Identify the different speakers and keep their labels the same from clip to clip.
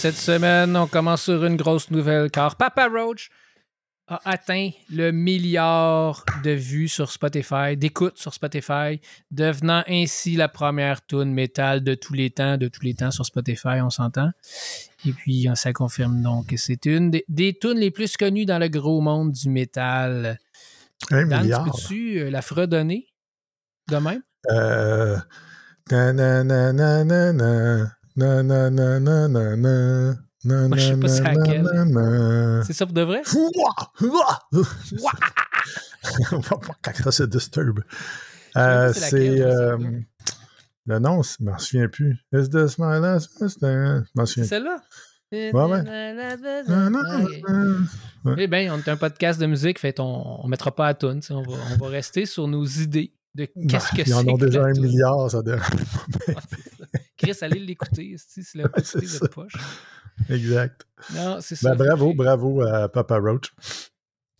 Speaker 1: cette semaine, on commence sur une grosse nouvelle car Papa Roach a atteint le milliard de vues sur Spotify, d'écoutes sur Spotify, devenant ainsi la première tune métal de tous les temps, de tous les temps sur Spotify, on s'entend. Et puis, ça confirme donc que c'est une des, des tunes les plus connues dans le gros monde du métal.
Speaker 2: Un
Speaker 1: Dan,
Speaker 2: milliard.
Speaker 1: peux-tu euh, la fredonner de même?
Speaker 2: Euh... na, na, na, Na,
Speaker 1: c'est. C'est ça pour de vrai?
Speaker 2: ça disturbe.
Speaker 1: C'est.
Speaker 2: Le je m'en souviens plus. Is.
Speaker 1: Celle-là? Eh bien, on est un podcast de musique, fait on, mettra pas à tune. On va, rester sur nos idées de qu'est-ce que c'est.
Speaker 2: Ils
Speaker 1: ont
Speaker 2: déjà un milliard, ça
Speaker 1: devrait. Chris, allez l'écouter, si c'est le
Speaker 2: ça.
Speaker 1: poche.
Speaker 2: Exact.
Speaker 1: Non, c'est ça.
Speaker 2: Ben, bravo,
Speaker 1: Fait que-
Speaker 2: bravo à Papa Roach.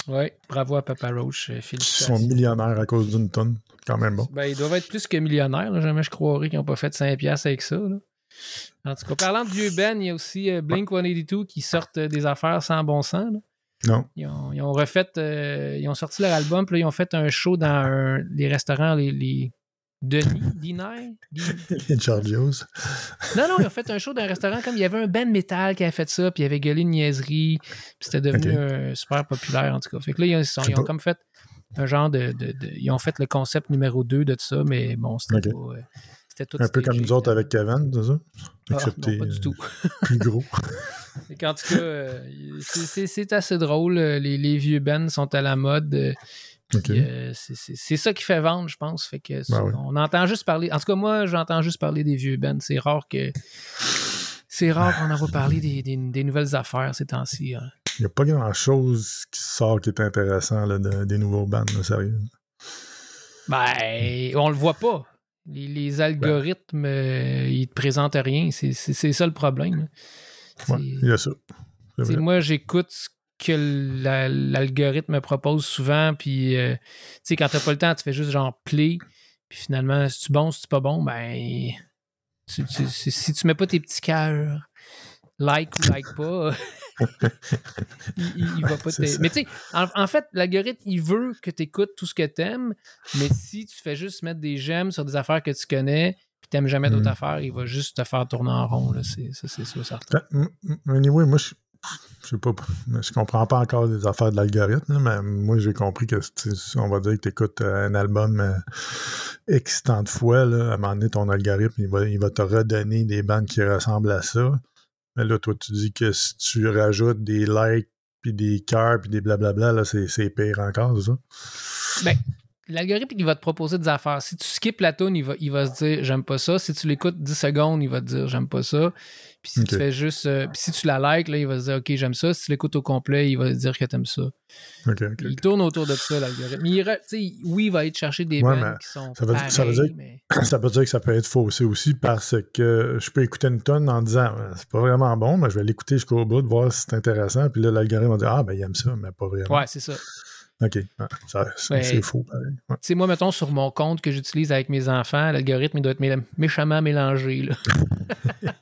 Speaker 1: Ouais, bravo à Papa Roach. euh,
Speaker 2: Ils sont millionnaires à cause d'une tonne. Quand même bon.
Speaker 1: Ben, ils doivent être plus que millionnaires. là. Jamais je croirais qu'ils n'ont pas fait 5$ piastres avec ça. là. En tout cas, parlant de vieux Ben, il y a aussi euh, Blink 182 qui sortent euh, des affaires sans bon sens. là.
Speaker 2: Non.
Speaker 1: Ils ont, ils ont refait, euh, ils ont sorti leur album, puis là, ils ont fait un show dans un- les restaurants, les, les Denis, Diner? Di-
Speaker 2: Les Giorgios.
Speaker 1: Non, non, ils ont fait un show dans un restaurant comme il y avait un band métal qui avait fait ça, puis il avait gueulé une niaiserie, puis c'était devenu euh, super populaire en tout cas. Fait que là, ils ont, ils comme fait un genre de, de- de- Ils ont fait le concept numéro 2 de ça, mais bon, c'était pas. euh, tout
Speaker 2: Un peu comme nous autres avec Kevin, c'est ça?
Speaker 1: Ah,
Speaker 2: Excepté
Speaker 1: non, pas du
Speaker 2: euh,
Speaker 1: tout.
Speaker 2: plus gros.
Speaker 1: Qu'en tout cas, euh, c'est- assez drôle. Les, les vieux bands sont à la mode. Euh, euh, c'est- ça qui fait vendre, je pense. Fait que
Speaker 2: Ben oui.
Speaker 1: on entend juste parler. En tout cas, moi, j'entends juste parler des vieux bands. C'est rare que. C'est rare qu'on en va parler des, des- des nouvelles affaires ces temps-ci. hein.
Speaker 2: Il n'y a pas grand-chose qui sort qui est intéressant là, de- des nouveaux bands, là, sérieux.
Speaker 1: Ben, on le voit pas. Les, les algorithmes, euh, ils te présentent rien. C'est ça le problème.
Speaker 2: Ouais, il y a ça.
Speaker 1: Moi, j'écoute ce que la- l'algorithme me propose souvent, puis euh, tu sais, quand t'as pas le temps, tu fais juste genre play, puis finalement, si tu bon, si tu pas bon, ben, si, tu- si- tu mets pas tes petits cœurs, like ou like pas, il, va pas
Speaker 2: ça.
Speaker 1: Mais tu sais, en, en fait, l'algorithme, il veut que tu écoutes tout ce que t'aimes, mais si tu fais juste mettre des j'aime sur des affaires que tu connais, puis t'aimes jamais d'autres
Speaker 2: Mm.
Speaker 1: affaires, il va juste te faire tourner en rond, là, c'est ça, c'est sûr, certain.
Speaker 2: Ben, Anyway, moi, je je sais pas, je comprends pas encore les affaires de l'algorithme, mais moi, j'ai compris que, on va dire que tu écoutes un album euh, X tant de fois, à un moment donné, ton algorithme, il va, te redonner des bandes qui ressemblent à ça. Mais là, toi, tu dis que si tu rajoutes des likes, puis des cœurs, puis des blablabla, là, c'est pire encore, ça?
Speaker 1: Ben, l'algorithme, il va te proposer des affaires. Si tu skippes la tune, il va, il va se dire j'aime pas ça. Si tu l'écoutes 10 secondes, il va te dire j'aime pas ça. Puis si tu fais juste. euh, puis si tu la likes, là, il va se dire ok, j'aime ça. Si tu l'écoutes au complet, il va te dire que t'aimes ça. Il tourne autour de ça, l'algorithme. Il oui, il va aller chercher des
Speaker 2: Ouais,
Speaker 1: bands
Speaker 2: mais
Speaker 1: qui sont.
Speaker 2: ça veut- ça veut dire-
Speaker 1: mais-
Speaker 2: Ça veut dire que ça peut être faussé aussi parce que je peux écouter une tonne en disant c'est pas vraiment bon, mais je vais l'écouter jusqu'au bout, de voir si c'est intéressant. Puis là, l'algorithme va dire Ah, ben il aime ça, mais pas vraiment.
Speaker 1: Ouais, c'est ça.
Speaker 2: OK. C'est faux. Ouais.
Speaker 1: Tu sais, moi, mettons, sur mon compte que j'utilise avec mes enfants, l'algorithme, il doit être mé- méchamment mélangé, là.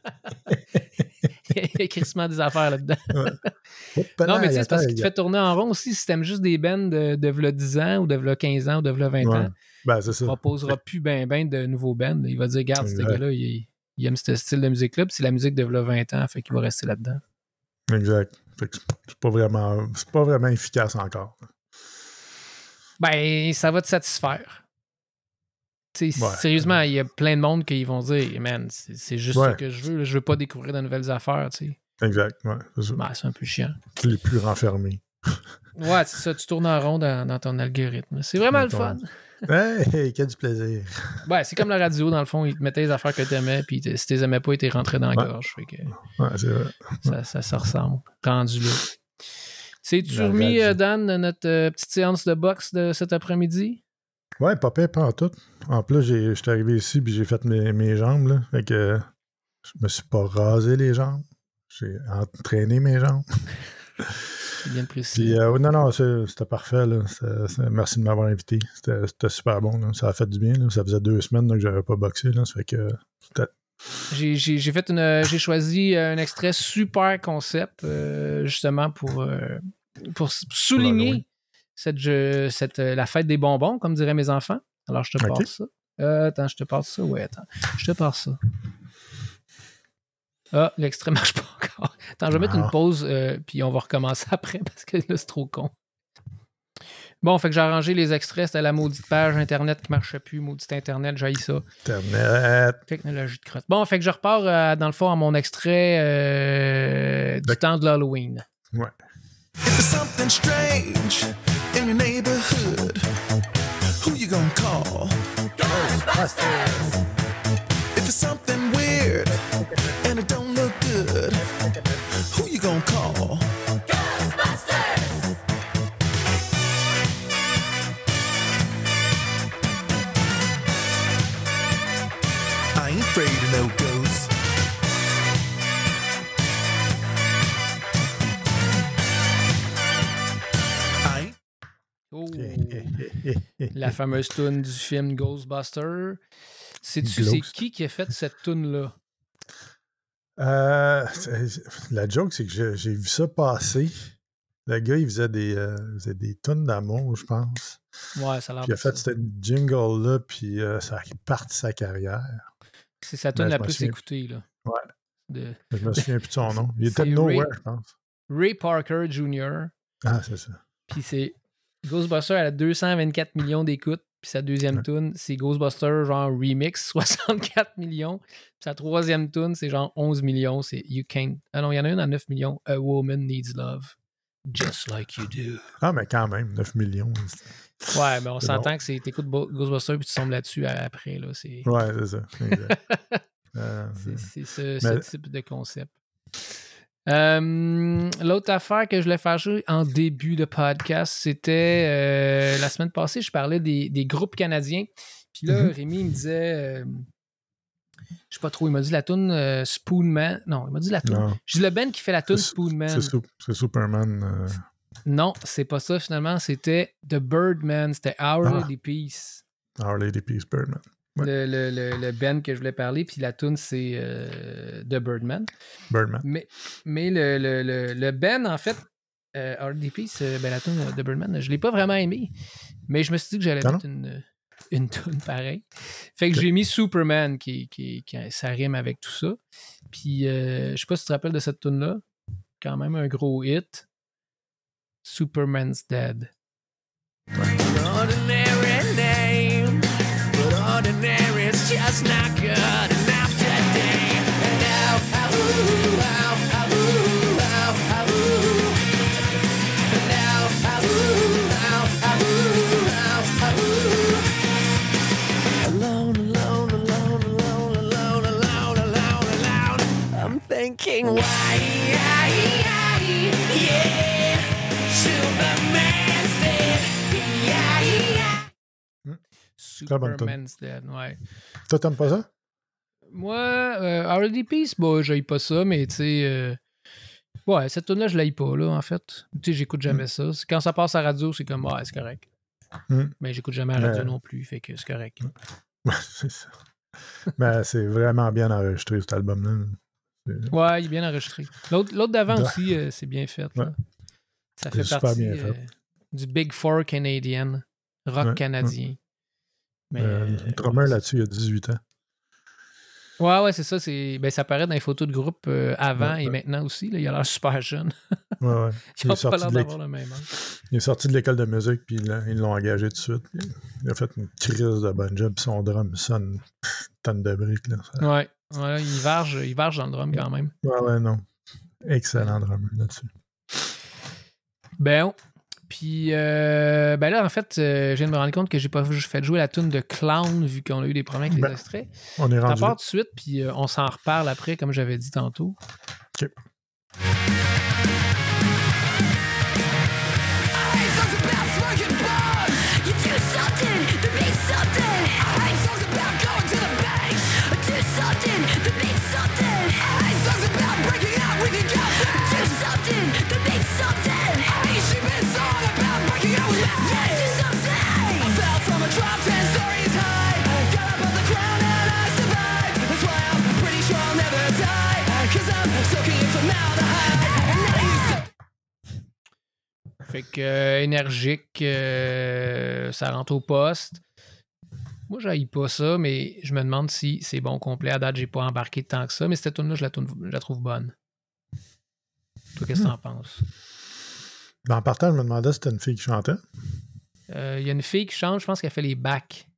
Speaker 1: Il y a crissement des affaires là-dedans.
Speaker 2: Hop,
Speaker 1: Non, mais tu sais, c'est parce qu'il te fait tourner en rond aussi. Si t'aimes juste des bands de, de v'là 10 ans ou de v'là 15 ans ou de v'là 20
Speaker 2: Ouais.
Speaker 1: ans,
Speaker 2: Ben,
Speaker 1: il
Speaker 2: ça.
Speaker 1: proposera plus ben ben de nouveaux bands. Il va dire, regarde, ce gars-là, il, il aime ce style de musique-là, puis c'est la musique de v'là 20 ans, fait qu'il va rester là-dedans.
Speaker 2: Exact. Fait que c'est pas vraiment, c'est pas vraiment efficace encore.
Speaker 1: Ben, ça va te satisfaire. Tu
Speaker 2: Ouais.
Speaker 1: Sérieusement, il y a plein de monde qui vont dire, man, c'est juste
Speaker 2: Ouais.
Speaker 1: ça que je veux. Je veux pas découvrir de nouvelles affaires, tu sais.
Speaker 2: Exact. Ouais, c'est.
Speaker 1: Ben, c'est un peu chiant.
Speaker 2: Tu l'es plus renfermé.
Speaker 1: Ouais, c'est ça, tu tournes en rond dans, dans ton algorithme. C'est vraiment le
Speaker 2: Dans
Speaker 1: fun.
Speaker 2: ton- Hey, hey, quel du plaisir.
Speaker 1: Ouais, c'est comme la radio, dans le fond, ils te mettaient les affaires que t'aimais, puis t- si t'es aimais pas, ils t'es rentré dans la gorge. Fait que
Speaker 2: Ouais, c'est vrai.
Speaker 1: ça, ça se ressemble. Rendu là. C'est-tu remis, euh, Dan, notre euh, petite séance de boxe de cet après-midi?
Speaker 2: Ouais, pas pire, pas en tout. En plus, je suis arrivé ici puis j'ai fait mes, mes jambes. Là. Fait que je me suis pas rasé les jambes. J'ai entraîné mes jambes.
Speaker 1: C'est bien précis.
Speaker 2: Puis, euh, non, non, c'était parfait. Là. Merci de m'avoir invité. C'était super bon. là. Ça a fait du bien. là. Ça faisait deux semaines que j'avais pas boxé. Là. Ça fait que
Speaker 1: J'ai fait une. J'ai choisi un extrait super concept, euh, justement, pour, euh, pour souligner cette, je- cette, euh, la fête des bonbons, comme diraient mes enfants. Alors, je te
Speaker 2: Ok.
Speaker 1: passe ça. Euh, attends, je te passe ça. Ouais, attends. Je te passe ça. Ah, l'extrait marche pas encore. Attends, je vais mettre
Speaker 2: Ah.
Speaker 1: une pause, euh, puis on va recommencer après parce que là, c'est trop con. Bon, fait que j'ai arrangé les extraits. C'était la maudite page Internet qui marchait plus. Maudite Internet, j'ai ça.
Speaker 2: Internet.
Speaker 1: Technologie de crotte. Bon, fait que je repars euh, dans le fond à mon extrait euh, du temps de l'Halloween.
Speaker 2: Ouais.
Speaker 3: If there's something strange in your neighborhood, who you gonna call? Ghostbusters! If it's something weird and it don't look good, who you gonna call?
Speaker 1: La fameuse tune du film Ghostbuster. Sais-tu c'est
Speaker 2: Ghost.
Speaker 1: qui qui a fait cette tune-là?
Speaker 2: Euh, c'est- la joke, c'est que j'ai- vu ça passer. Le gars, il faisait des, euh, il faisait des tonnes d'amour, je pense.
Speaker 1: Ouais, ça a l'air
Speaker 2: Puis il a fait cette jingle-là, puis euh, ça a parti sa carrière.
Speaker 1: C'est sa tune
Speaker 2: Ben,
Speaker 1: la plus
Speaker 2: souviens.
Speaker 1: écoutée. Là.
Speaker 2: Ouais.
Speaker 1: De
Speaker 2: Je me souviens plus de son nom. Il était de Nowhere,
Speaker 1: Ray-
Speaker 2: je pense.
Speaker 1: Ray Parker Jr.
Speaker 2: Ah, c'est ça.
Speaker 1: Puis c'est Ghostbuster elle a 224 millions d'écoutes. Puis sa deuxième tune, c'est Ghostbuster genre remix, 64 millions. Puis sa troisième tune, c'est genre 11 millions. C'est You Can't. Ah non, il y en a une à 9 millions. A Woman Needs Love. Just like you do.
Speaker 2: Ah, mais quand même, 9 millions.
Speaker 1: Ouais, mais on s'entend que c'est t'écoutes Ghostbuster puis tu tombes là-dessus après. Là, c'est
Speaker 2: Ouais, c'est ça. Euh,
Speaker 1: c'est- ce, ce
Speaker 2: Mais-
Speaker 1: type de concept. Euh, L'autre affaire que je voulais faire jouer en début de podcast, c'était euh, la semaine passée, je parlais des, des groupes canadiens. Puis là,
Speaker 2: Mhm.
Speaker 1: Rémi il me disait, euh, je sais pas trop, il m'a dit la tune euh, Spoonman. Non, il m'a dit la Je dis le Ben qui fait la tune
Speaker 2: C'est-
Speaker 1: Spoonman.
Speaker 2: c'est Sup- c'est Superman.
Speaker 1: Non, c'est pas ça finalement. C'était The Birdman. C'était Our
Speaker 2: Ah.
Speaker 1: Lady Peace.
Speaker 2: Our Lady Peace Birdman. Ouais.
Speaker 1: Le, le, le, le Ben que je voulais parler. Puis la tune, c'est euh, The Birdman.
Speaker 2: Birdman.
Speaker 1: Mais, mais le, le, le, le Ben, en fait, euh, RDP, c'est ben, la tune de Birdman, je l'ai pas vraiment aimé. Mais je me suis dit que j'allais mettre une, une tune pareille. Fait que j'ai mis Superman, qui, qui, qui ça rime avec tout ça. Puis euh, je sais pas si tu te rappelles de cette tune là Quand même un gros hit. Superman's Dead.
Speaker 3: ordinary thinking, why, Superman's Dead,
Speaker 1: ouais.
Speaker 2: Toi, t'aimes pas ça?
Speaker 1: Moi, euh, RDP, c'est pas, j'aille pas ça, mais tu sais. euh, ouais, cette tune là je l'aille pas, là, en fait. Tu sais, j'écoute jamais ça. C'est- Quand ça passe à radio, c'est comme, ouais, c'est correct.
Speaker 2: Mm.
Speaker 1: Mais j'écoute jamais à la radio
Speaker 2: Ouais.
Speaker 1: non plus, fait que c'est correct.
Speaker 2: C'est ça. Mais c'est vraiment bien enregistré, cet album-là.
Speaker 1: Ouais, il est bien enregistré. L'autre d'avant aussi, euh, c'est bien fait. là.
Speaker 2: Ouais.
Speaker 1: Ça fait partie euh, du Big Four canadien, rock
Speaker 2: Ouais,
Speaker 1: canadien. Mais,
Speaker 2: Euh,
Speaker 1: euh,
Speaker 2: drummer là-dessus, il a 18 ans.
Speaker 1: Ouais, ouais, c'est ça. c'est- Ben, ça paraît dans les photos de groupe euh, avant
Speaker 2: Ouais,
Speaker 1: et
Speaker 2: ouais.
Speaker 1: maintenant aussi. Là, il a l'air super jeune.
Speaker 2: Ouais, ouais.
Speaker 1: Il
Speaker 2: Il
Speaker 1: a
Speaker 2: est
Speaker 1: pas
Speaker 2: sorti
Speaker 1: l'air d'avoir le même âge.
Speaker 2: Il est sorti de l'école de musique, puis ils l'ont- ils l'ont engagé tout de suite. Il a fait une crise de bon job, puis son drum sonne tonne de briques. Là. Ça-
Speaker 1: Ouais, ouais, il varge, il varge dans le drum quand même.
Speaker 2: Ouais, ouais, non. Excellent drummer là-dessus.
Speaker 1: Ben, puis euh, ben là, en fait, euh, je viens de me rendre compte que j'ai pas fait jouer la tune de Clown vu qu'on a eu des problèmes avec les
Speaker 2: Ben,
Speaker 1: extraits.
Speaker 2: On est rendu
Speaker 1: part
Speaker 2: là.
Speaker 1: tout de suite, puis euh, on s'en reparle après, comme j'avais dit tantôt.
Speaker 2: OK.
Speaker 1: Euh, énergique, euh, ça rentre au poste. Moi, j'haïs pas ça, mais je me demande si c'est bon complet. À date, j'ai pas embarqué tant que ça, mais cette tune là je la, tourne- je la trouve bonne. Toi, qu'est-ce que t'en penses?
Speaker 2: Ben, en partant, je me demandais si c'était une fille qui chantait.
Speaker 1: Euh, Il y a une fille qui chante, je pense qu'elle fait les backs.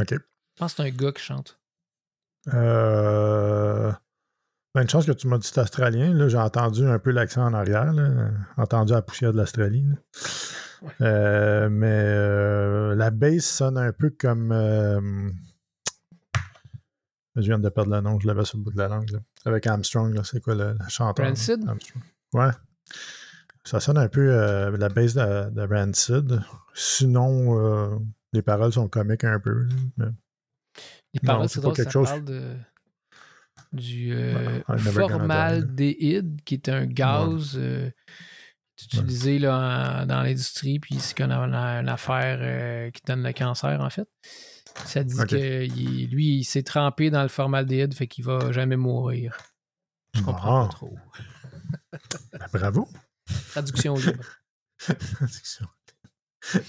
Speaker 2: OK.
Speaker 1: Je pense que c'est un gars qui chante.
Speaker 2: Euh... Ben, une chance que tu m'as dit c'est australien. Là, j'ai entendu un peu l'accent en arrière. Là. Entendu la poussière de l'Australie. Euh, mais euh, la bass sonne un peu comme. euh, Je viens de perdre le nom, je l'avais sur le bout de la langue. là. Avec Armstrong, c'est quoi le, le chanteur?
Speaker 1: Rancid?
Speaker 2: Armstrong. Ouais. Ça sonne un peu la bass de, de Rancid. Sinon, les paroles sont comiques un peu. mais-
Speaker 1: Les paroles,
Speaker 2: c'est
Speaker 1: drôle, ça
Speaker 2: quelque chose-
Speaker 1: parle de, du euh, formaldéhyde, qui est un gaz euh, utilisé là, en- dans l'industrie, puis c'est qu'on a une, affaire euh, qui donne le cancer, en fait. Ça dit que il- lui, il s'est trempé dans le formaldéhyde, fait qu'il va jamais mourir. Je comprends pas trop.
Speaker 2: Ben, bravo.
Speaker 1: Traduction libre.
Speaker 2: Traduction.
Speaker 1: Ouais,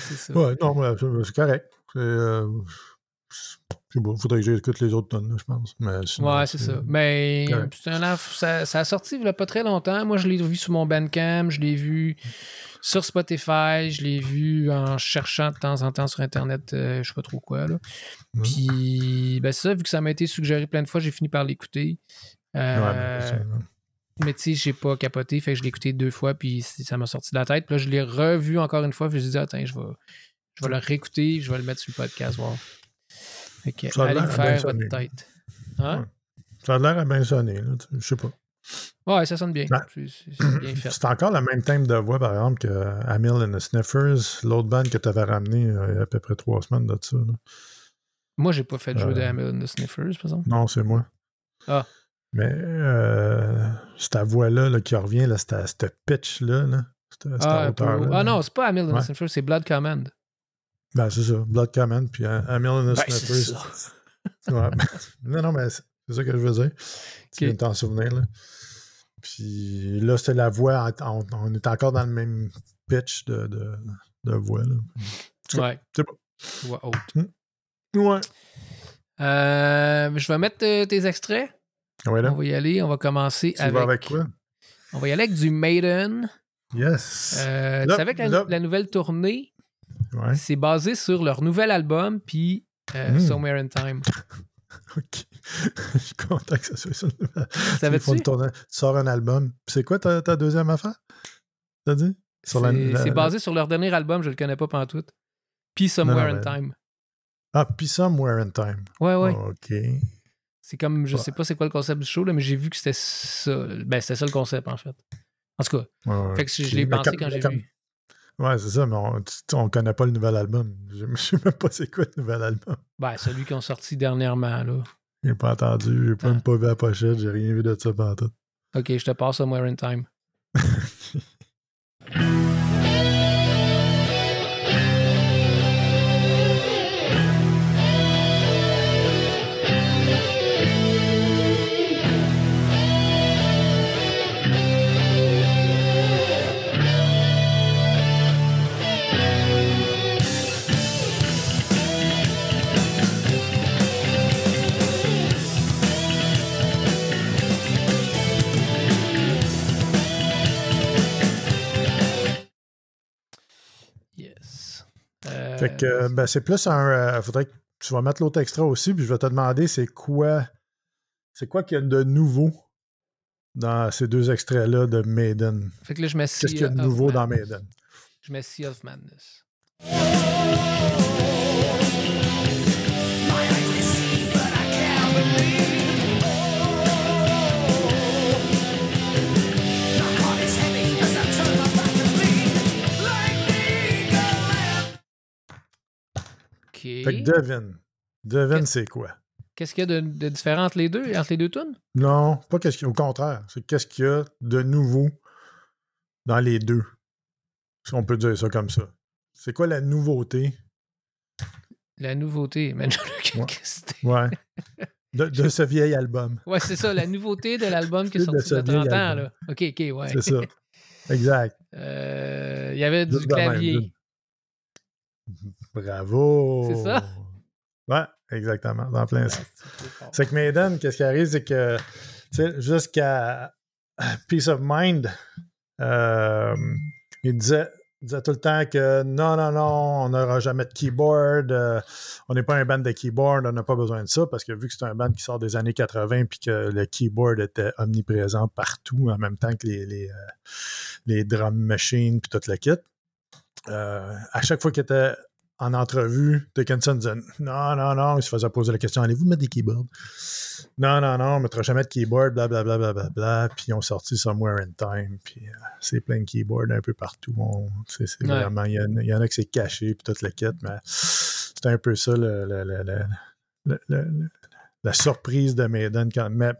Speaker 1: c'est ça.
Speaker 2: Ouais, non, c'est c'est correct. C'est. Sais pas, faudrait que j'écoute les autres tonnes, je pense. Mais sinon,
Speaker 1: Ouais, c'est ça. Mais c'est un ça, ça a sorti il y a pas très longtemps. Moi, je l'ai vu sur mon Bandcamp, je l'ai vu sur Spotify, je l'ai vu en cherchant de temps en temps sur Internet, euh, je sais pas trop quoi. Là. Puis, ben ça, vu que ça m'a été suggéré plein de fois, j'ai fini par l'écouter.
Speaker 2: Ouais,
Speaker 1: Euh,
Speaker 2: mais c'est ça, là.
Speaker 1: mais tu sais, j'ai pas capoté, fait que je l'ai écouté deux fois, puis ça m'a sorti de la tête. Puis là, je l'ai revu encore une fois, puis je me suis dit, attends, je vais, je vais le réécouter, je vais le mettre sur le podcast, voir. Fait que,
Speaker 2: Ça a
Speaker 1: allez faire votre tête. Hein?
Speaker 2: Ouais. Ça a l'air à bien sonner, là, tu je sais pas.
Speaker 1: Ouais, ça sonne bien.
Speaker 2: Ouais.
Speaker 1: C'est- C'est c'est.
Speaker 2: C'est encore le même thème de voix, par exemple, que Amil and the Sniffers, l'autre band que tu avais ramené euh, il y a à peu près trois semaines de ça. là.
Speaker 1: Moi, j'ai pas fait jeu
Speaker 2: Euh.
Speaker 1: de and the Sniffers, par exemple.
Speaker 2: Non, c'est moi.
Speaker 1: Ah.
Speaker 2: Mais euh, cette voix-là là, qui revient, là, cette, cette pitch-là, là,
Speaker 1: Ah, un peu
Speaker 2: hauteur-là.
Speaker 1: haut. ah
Speaker 2: là.
Speaker 1: non, c'est pas Hamilton and
Speaker 2: Ouais.
Speaker 1: the Sniffers, c'est Blood Command.
Speaker 2: Ben, c'est ça. Blood Command, puis and the
Speaker 1: Ben.
Speaker 2: Ouais. non, non, mais c'est ça que je veux dire. Tu
Speaker 1: Ok.
Speaker 2: viens de t'en souvenir, là. Puis là, c'était la voix, on, on est encore dans le même pitch de, de, de voix, là.
Speaker 1: Ouais.
Speaker 2: c'est bon.
Speaker 1: Voix haute.
Speaker 2: Ouais.
Speaker 1: Euh, je vais mettre euh, tes extraits.
Speaker 2: Ouais, là.
Speaker 1: On va y aller. On va commencer
Speaker 2: Tu
Speaker 1: avec.
Speaker 2: vas avec quoi?
Speaker 1: On va y aller avec du Maiden.
Speaker 2: Yes.
Speaker 1: Euh, tu savais que la nouvelle tournée,
Speaker 2: Ouais.
Speaker 1: c'est basé sur leur nouvel album, puis euh,
Speaker 2: Mm.
Speaker 1: Somewhere in Time.
Speaker 2: OK. je suis content que ça soit ça. Le tournage. Tu sors un album. C'est quoi ta, ta deuxième affaire? T'as dit?
Speaker 1: C'est
Speaker 2: la-
Speaker 1: basé sur leur dernier album, je le connais pas pantoute. Puis Somewhere
Speaker 2: Non,
Speaker 1: in
Speaker 2: non, mais-
Speaker 1: Time.
Speaker 2: Ah, puis Somewhere in Time.
Speaker 1: Ouais, ouais.
Speaker 2: OK.
Speaker 1: C'est comme, je
Speaker 2: Ouais.
Speaker 1: sais pas c'est quoi le concept du show, là, mais j'ai vu que c'était ça. Ben, c'était ça le concept, en fait. En tout cas,
Speaker 2: Ouais,
Speaker 1: fait que je, l'ai pensé
Speaker 2: comme-
Speaker 1: quand j'ai vu.
Speaker 2: Ouais, c'est ça, mais on, connaît pas le nouvel album. Je ne sais même pas c'est quoi le nouvel album.
Speaker 1: Ben, celui qu'ils ont sorti dernièrement, là.
Speaker 2: J'ai pas entendu, j'ai pas même pas vu la pochette, j'ai rien vu de ça pendant tout.
Speaker 1: Ok, je te passe Somewhere in Time.
Speaker 2: Fait que euh, ben, c'est plus un. euh, faudrait que tu vas mettre l'autre extra aussi, puis je vais te demander c'est quoi. C'est quoi qu'il y a de nouveau dans ces deux extraits-là de Maiden?
Speaker 1: fait que là, je mets
Speaker 2: Qu'est-ce qu'il y a de nouveau dans. Maiden?
Speaker 1: Je mets Sea of Madness.
Speaker 2: Fait que devine. Devine c'est quoi?
Speaker 1: Qu'est-ce qu'il y a de, de différent entre les deux, entre les deux tunes?
Speaker 2: Non, pas qu'est-ce qu'il y a. Au contraire, c'est qu'est-ce qu'il y a de nouveau dans les deux. Si on peut dire ça comme ça. C'est quoi la nouveauté?
Speaker 1: La nouveauté. Mais
Speaker 2: Ouais.
Speaker 1: qu'est-ce que c'était?
Speaker 2: Ouais. De, de ce vieil album.
Speaker 1: Ouais, c'est ça, la nouveauté de l'album qui est
Speaker 2: De
Speaker 1: sorti il y
Speaker 2: ce
Speaker 1: a 30
Speaker 2: vieil
Speaker 1: ans, là. Ok, ok, ouais.
Speaker 2: C'est ça. Exact.
Speaker 1: Euh, il y avait du
Speaker 2: Juste de
Speaker 1: clavier.
Speaker 2: juste. Bravo.
Speaker 1: C'est ça?
Speaker 2: Ouais, exactement. Dans plein.
Speaker 1: Ah, c'est
Speaker 2: que Maiden, qu'est-ce qui arrive, c'est que tu sais, jusqu'à Peace of Mind, euh, il disait, disait tout le temps que non, non, non, on n'aura jamais de keyboard, euh, on n'est pas un band de keyboard, on n'a pas besoin de ça, parce que vu que c'est un band qui sort des années 80 puis que le keyboard était omniprésent partout en même temps que les, les, euh, les drum machines puis tout le kit, euh, à chaque fois qu'il était en entrevue, Dickinson disait non, non, non, il se faisait poser la question allez-vous mettre des keyboards? Non, non, non, on ne mettra jamais de keyboard, blablabla. Bla, bla, bla, bla, Puis ils ont sorti Somewhere in Time, puis euh, c'est plein de keyboards un peu partout. On- c'est c'est
Speaker 1: Ouais.
Speaker 2: vraiment, il y, en a- il y en a que c'est caché, puis toute la quête, mais c'est un peu ça le, le- le- le- le- le- le- la surprise de Maiden. Quand, mais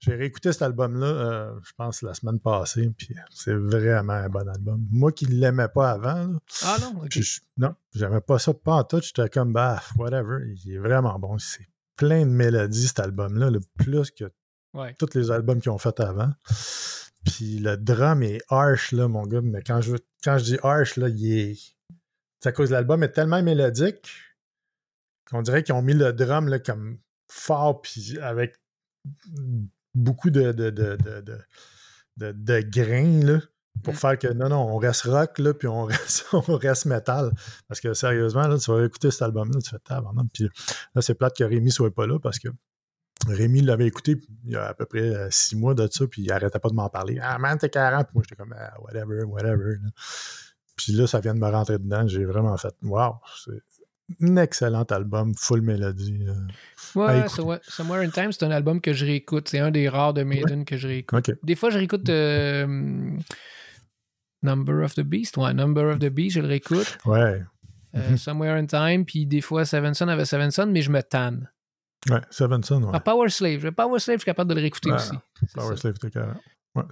Speaker 2: j'ai réécouté cet album-là, euh, je pense, la semaine passée, puis c'est vraiment un bon album. Moi qui ne l'aimais pas avant, là,
Speaker 1: Ah non,
Speaker 2: je- non, j'aimais pas ça pas en tout. J'étais comme, bah, whatever. Il est vraiment bon. C'est plein de mélodies, cet album-là, le plus que
Speaker 1: Ouais.
Speaker 2: tous les albums qu'ils ont fait avant. Puis le drum est harsh, là, mon gars. Mais quand je, quand je dis harsh, là, il est. C'est à cause de l'album est tellement mélodique qu'on dirait qu'ils ont mis le drum là, comme fort, puis avec beaucoup de, de, de, de, grains, là, pour
Speaker 1: Mm.
Speaker 2: faire que non, non, on reste rock, là, puis on reste, on reste métal. Parce que sérieusement, là, tu vas écouter cet album-là, tu fais tabarnak. Puis là, c'est plate que Rémi soit pas là parce que Rémi l'avait écouté il y a à peu près euh, six mois de ça, puis il arrêtait pas de m'en parler. Ah man, t'es 40. Puis moi, j'étais comme, ah, whatever, whatever. là. Puis là, ça vient de me rentrer dedans. J'ai vraiment fait, wow, excellent album, full mélodie. euh.
Speaker 1: Ouais. Somewhere Somewhere in Time, c'est un album que je réécoute. C'est un des rares de Maiden que je réécoute. Des fois, je réécoute euh, Number of the Beast. Ouais, Number of the Beast, je le réécoute.
Speaker 2: Ouais.
Speaker 1: Euh,
Speaker 2: Mhm.
Speaker 1: Somewhere in Time, puis des fois, Seven Son avait Seven Son, mais je me tanne.
Speaker 2: Ouais, Seven Son, ouais.
Speaker 1: Ah, Power Slave. Power Slave, je suis capable de le réécouter
Speaker 2: Ouais,
Speaker 1: aussi.
Speaker 2: Power
Speaker 1: ça.
Speaker 2: Slave, t'es carré.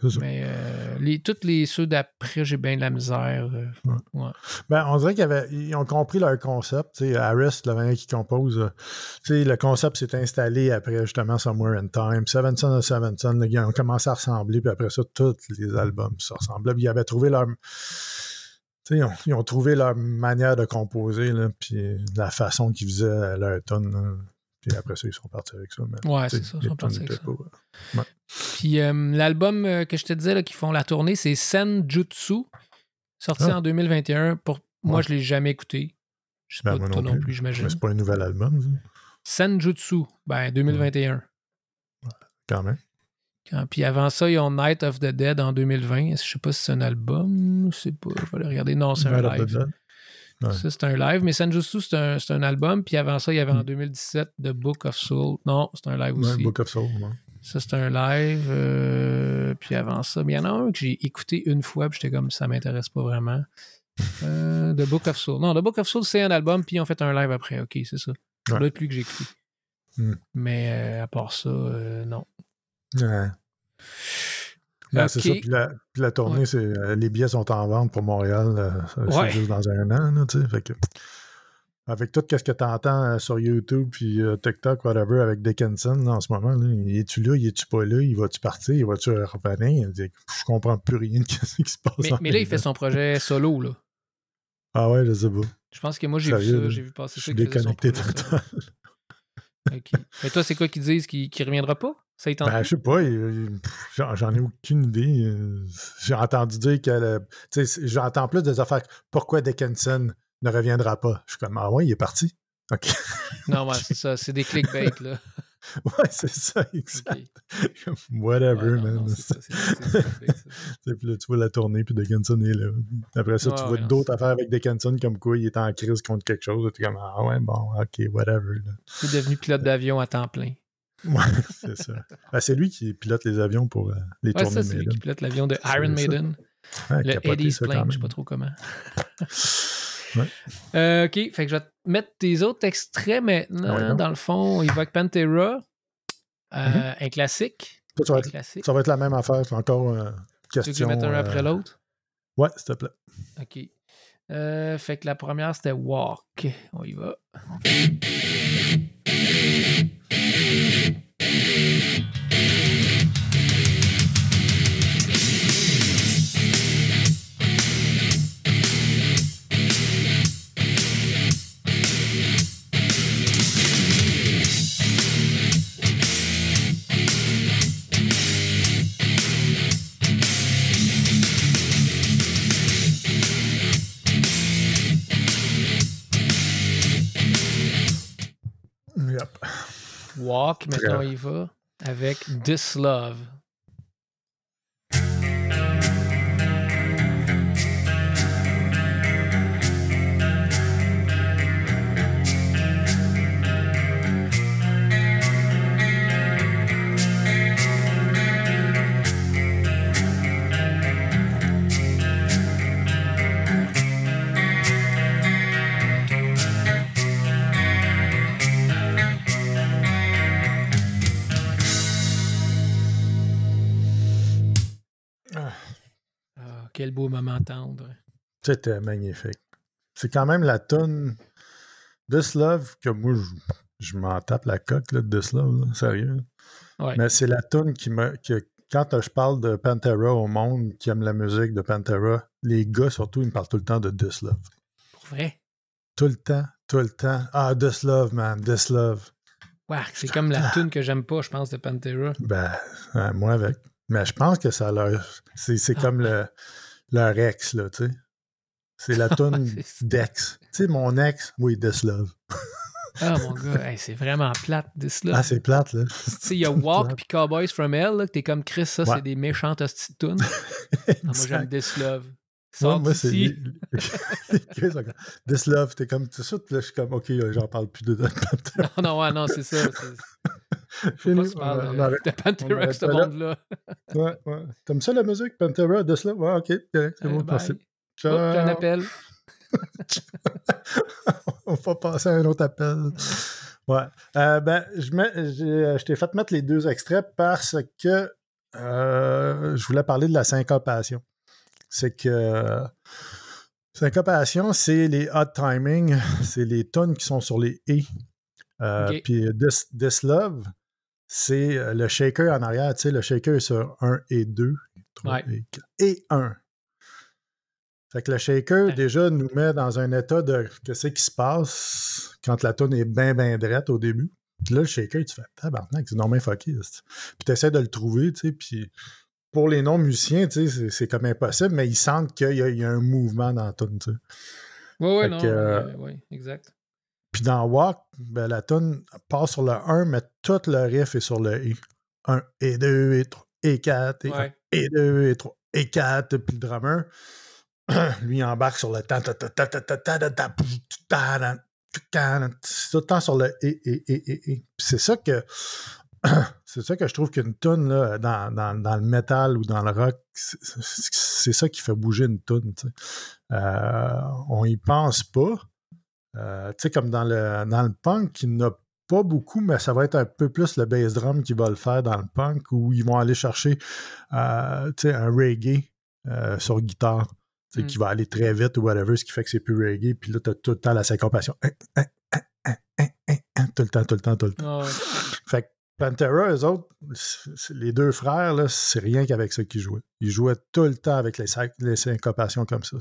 Speaker 2: Ouais, ça.
Speaker 1: Mais euh, les, toutes les ceux d'après, j'ai bien de la misère. euh,
Speaker 2: Ouais.
Speaker 1: ouais.
Speaker 2: Ben, on dirait qu'ils avaient- ils ont compris leur concept. Harris, le manière qui compose, euh, le concept s'est installé après justement Somewhere in Time. Seven Son of Seven Son, ils ont commencé à ressembler, puis après ça, tous les albums se ressemblaient. Puis ils avaient trouvé leur. Ils ont, ils ont trouvé leur manière de composer, là, puis la façon qu'ils faisaient leur tonne. Puis après ça, ils sont partis avec ça. Mais,
Speaker 1: Ouais, c'est ça, ils sont partis avec ça.
Speaker 2: pas-
Speaker 1: Puis euh, l'album euh, que je te disais qui font la tournée, c'est Senjutsu, sorti
Speaker 2: Ah.
Speaker 1: en 2021. Pour moi,
Speaker 2: Ouais.
Speaker 1: je l'ai jamais écouté. Je sais
Speaker 2: Ben,
Speaker 1: pas toi
Speaker 2: non plus.
Speaker 1: plus, j'imagine.
Speaker 2: Mais c'est pas un nouvel album, ça,
Speaker 1: Senjutsu, ben 2021.
Speaker 2: quand même.
Speaker 1: Quand- Puis avant ça, ils ont Night of the Dead en 2020. Je sais pas si c'est un album. Je sais pas. Vais aller regarder. Non, c'est un
Speaker 2: Night of the
Speaker 1: live.
Speaker 2: Ouais.
Speaker 1: Ça, c'est un live. Mais Senjutsu, c'est un, c'est un album. Puis avant ça, il y avait en
Speaker 2: Mm.
Speaker 1: 2017 The Book of Soul. Non, c'est un live
Speaker 2: Ouais,
Speaker 1: aussi.
Speaker 2: Book of Soul. ouais.
Speaker 1: Ça, c'est un live. euh, puis avant ça, mais il y en a un que j'ai écouté une fois, puis j'étais comme ça m'intéresse pas vraiment. Euh, The Book of Soul. Non, The Book of Soul, c'est un album, puis ils ont fait un live après. Ok, c'est ça. Ça
Speaker 2: Ouais.
Speaker 1: doit être lui que j'ai écouté.
Speaker 2: Hmm.
Speaker 1: Mais euh, à part ça, non.
Speaker 2: Ouais. Ouais, C'est ça. Puis la, puis la tournée,
Speaker 1: Ouais.
Speaker 2: c'est euh, les billets sont en vente pour Montréal. euh, c'est
Speaker 1: Ouais.
Speaker 2: juste dans un an. Là, fait que, avec tout ce que tu entends sur YouTube puis euh, TikTok, whatever, avec Dickinson là, en ce moment, là, il est-tu là, il est-tu pas là, il va-tu partir, il va-tu revenir? Je comprends plus rien de ce qui se passe.
Speaker 1: Mais, mais là, il fait son projet solo, là.
Speaker 2: Ah ouais, je sais pas.
Speaker 1: Je pense que moi, j'ai vu ça. J'ai vu passer
Speaker 2: Je
Speaker 1: ça.
Speaker 2: suis
Speaker 1: faisait son
Speaker 2: déconnecté total.
Speaker 1: Ok. Mais toi, c'est quoi qu'ils disent qu'il ne reviendra pas? Ça y
Speaker 2: Ben, je sais pas, j'en ai aucune idée. euh, J'ai entendu dire que. J'entends plus des affaires. Pourquoi Dickinson ne reviendra pas? Je suis comme, ah ouais, il est parti. OK.
Speaker 1: Non, ouais, c'est ça. C'est des clickbait, là.
Speaker 2: ouais, c'est ça, exact. Whatever,
Speaker 1: Ouais, non,
Speaker 2: man.
Speaker 1: c'est ça.
Speaker 2: Tu vois la tournée, puis Dickinson est là. Après ça, tu vois d'autres affaires avec Dickinson, comme quoi il est en crise contre quelque chose. Tu es comme, ah ouais, bon, OK, whatever.
Speaker 1: Il est devenu pilote d'avion à temps plein.
Speaker 2: Ouais, c'est ça. Ben, c'est lui qui pilote les avions pour euh, les
Speaker 1: Ouais,
Speaker 2: tournées
Speaker 1: ça, c'est lui
Speaker 2: Maiden.
Speaker 1: qui pilote l'avion de Iron. Maiden.
Speaker 2: Ouais,
Speaker 1: Le Eddie's Plane, je sais pas trop comment.
Speaker 2: Ouais.
Speaker 1: Euh, ok, fait que je vais te mettre tes autres extraits maintenant.
Speaker 2: Ouais.
Speaker 1: Dans le fond, il va avec Pantera, euh,
Speaker 2: Mhm.
Speaker 1: un classique.
Speaker 2: Ça va
Speaker 1: Un
Speaker 2: être
Speaker 1: classique.
Speaker 2: Ça va être la même affaire. Encore euh,
Speaker 1: Tu veux que je
Speaker 2: question.
Speaker 1: mette un après
Speaker 2: euh,
Speaker 1: l'autre?
Speaker 2: Ouais, s'il te plaît.
Speaker 1: Ok. Euh, fait que la première, c'était Walk. On y va. Walk, maintenant il va, avec This Love. Quel beau moment tendre.
Speaker 2: C'était magnifique. C'est quand même la tonne This Love que moi, je, je m'en tape la coque là, de This Love, là, sérieux.
Speaker 1: Ouais.
Speaker 2: Mais c'est la tonne qui me. que- quand je parle de Pantera au monde qui aime la musique de Pantera, les gars surtout, ils me parlent tout le temps de This Love.
Speaker 1: Pour vrai?
Speaker 2: Tout le temps, tout le temps. Ah, This Love, man, This Love.
Speaker 1: Ouais, c'est comme la tune que j'aime pas, je pense, de Pantera.
Speaker 2: Ben, ouais, moi avec. Mais je pense que ça leur. C'est, c'est
Speaker 1: Ah.
Speaker 2: comme le, leur ex, là, tu sais. C'est la tonne d'ex. Tu sais, mon ex, oui, This Love.
Speaker 1: Ah, mon gars, hey, c'est vraiment plate, This Love.
Speaker 2: Ah, c'est plate, là.
Speaker 1: Tu sais, il y a Walk puis Cowboys from Hell, là, que t'es comme Chris, ça,
Speaker 2: Ouais.
Speaker 1: c'est des méchantes hosties de tunes. Ah, moi, j'aime. This Love.
Speaker 2: Moi, c'est.
Speaker 1: d'ici.
Speaker 2: Chris, encore. This Love, t'es comme tout ça, puis là, je suis comme, OK, euh, j'en parle plus de de Pantera.
Speaker 1: Non, non, ouais, non, c'est ça.
Speaker 2: Fini.
Speaker 1: se parler
Speaker 2: On
Speaker 1: de,
Speaker 2: arrête.
Speaker 1: de
Speaker 2: on
Speaker 1: Pantera ce monde-là.
Speaker 2: Ouais, ouais. T'aimes ça la musique, Pantera, This Love? Ouais, OK, c'est
Speaker 1: Euh,
Speaker 2: bon, merci.
Speaker 1: Oh, j'ai un
Speaker 2: Ciao.
Speaker 1: appel.
Speaker 2: On va passer à un autre appel. Ouais. Euh, ben, je, mets- j'ai- je t'ai fait mettre les deux extraits parce que euh, je voulais parler de la syncopation. C'est que syncopation, c'est les hot timing, c'est les tonnes qui sont sur les et. Euh. Puis this, This Love, c'est euh, le shaker en arrière. Tu sais, le shaker est sur 1 et 2, 3
Speaker 1: Ouais.
Speaker 2: et 4, et 1. Fait que le shaker,
Speaker 1: Ouais.
Speaker 2: déjà, nous met dans un état de qu'est-ce qui se passe quand la tonne est bien, bien drette au début. Puis là, le shaker, tu fais tabarnak, c'est normal fucké. c'est- Puis tu essaies de le trouver, tu sais. Puis pour les non-musiciens, c'est- comme impossible, mais ils sentent qu'il y, a- il y a un mouvement dans la tonne, tu sais.
Speaker 1: Oui, oui, non.
Speaker 2: que, euh,
Speaker 1: ouais, exact.
Speaker 2: Puis dans Walk, ben, la tonne part sur le 1, mais tout le riff est sur le E. 1 et 2 et 3 et 4 et 1
Speaker 1: Ouais.
Speaker 2: et 2 et 3 et 4. Puis le drummer, lui, il embarque sur le ta ta ta ta ta ta ta ta ta ta ta ta C'est tout le temps sur le et et et et et. Puis c'est ça que c'est ça que je trouve qu'une tune là, dans, dans, dans le métal ou dans le rock, c'est- ça qui fait bouger une sais. Euh, on y pense pas. Euh, tu sais, comme dans le, dans le punk, il n'y en a pas beaucoup, mais ça va être un peu plus le bass drum qui va le faire dans le punk, où ils vont aller chercher euh, un reggae sur guitare,
Speaker 1: Mm.
Speaker 2: qui va aller très vite ou whatever, ce qui fait que c'est plus reggae, puis là, tu as tout le temps la syncopation. Hein, hein, hein, Tout le temps, tout le temps, tout le temps.
Speaker 1: Ah.
Speaker 2: Fait que Pantera, eux autres, les deux frères, là, c'est rien qu'avec ça qu'ils jouaient. Ils jouaient tout le temps avec les, les syncopations comme ça.